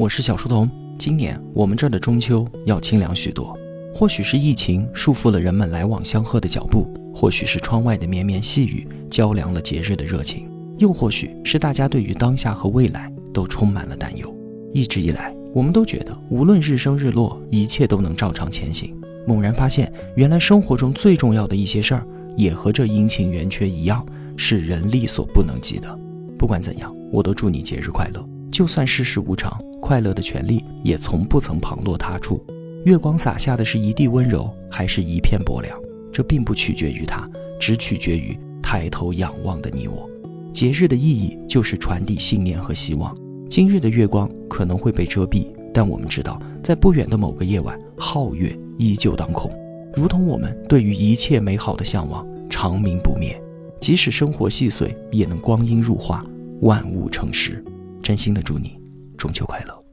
我是小书童。今年我们这儿的中秋要清凉许多，或许是疫情束缚了人们来往相贺的脚步，或许是窗外的绵绵细雨浇凉了节日的热情，又或许是大家对于当下和未来都充满了担忧。一直以来，我们都觉得无论日升日落，一切都能照常前行。猛然发现，原来生活中最重要的一些事儿，也和这阴晴圆缺一样，是人力所不能及的。不管怎样，我都祝你节日快乐。就算世事无常，快乐的权利也从不曾旁落他处。月光洒下的是一地温柔，还是一片薄凉？这并不取决于它，只取决于抬头仰望的你我。节日的意义就是传递信念和希望。今日的月光可能会被遮蔽，但我们知道，在不远的某个夜晚，皓月依旧当空，如同我们对于一切美好的向往，长明不灭。即使生活细碎，也能光阴入画，万物成诗。真心的祝你中秋快乐。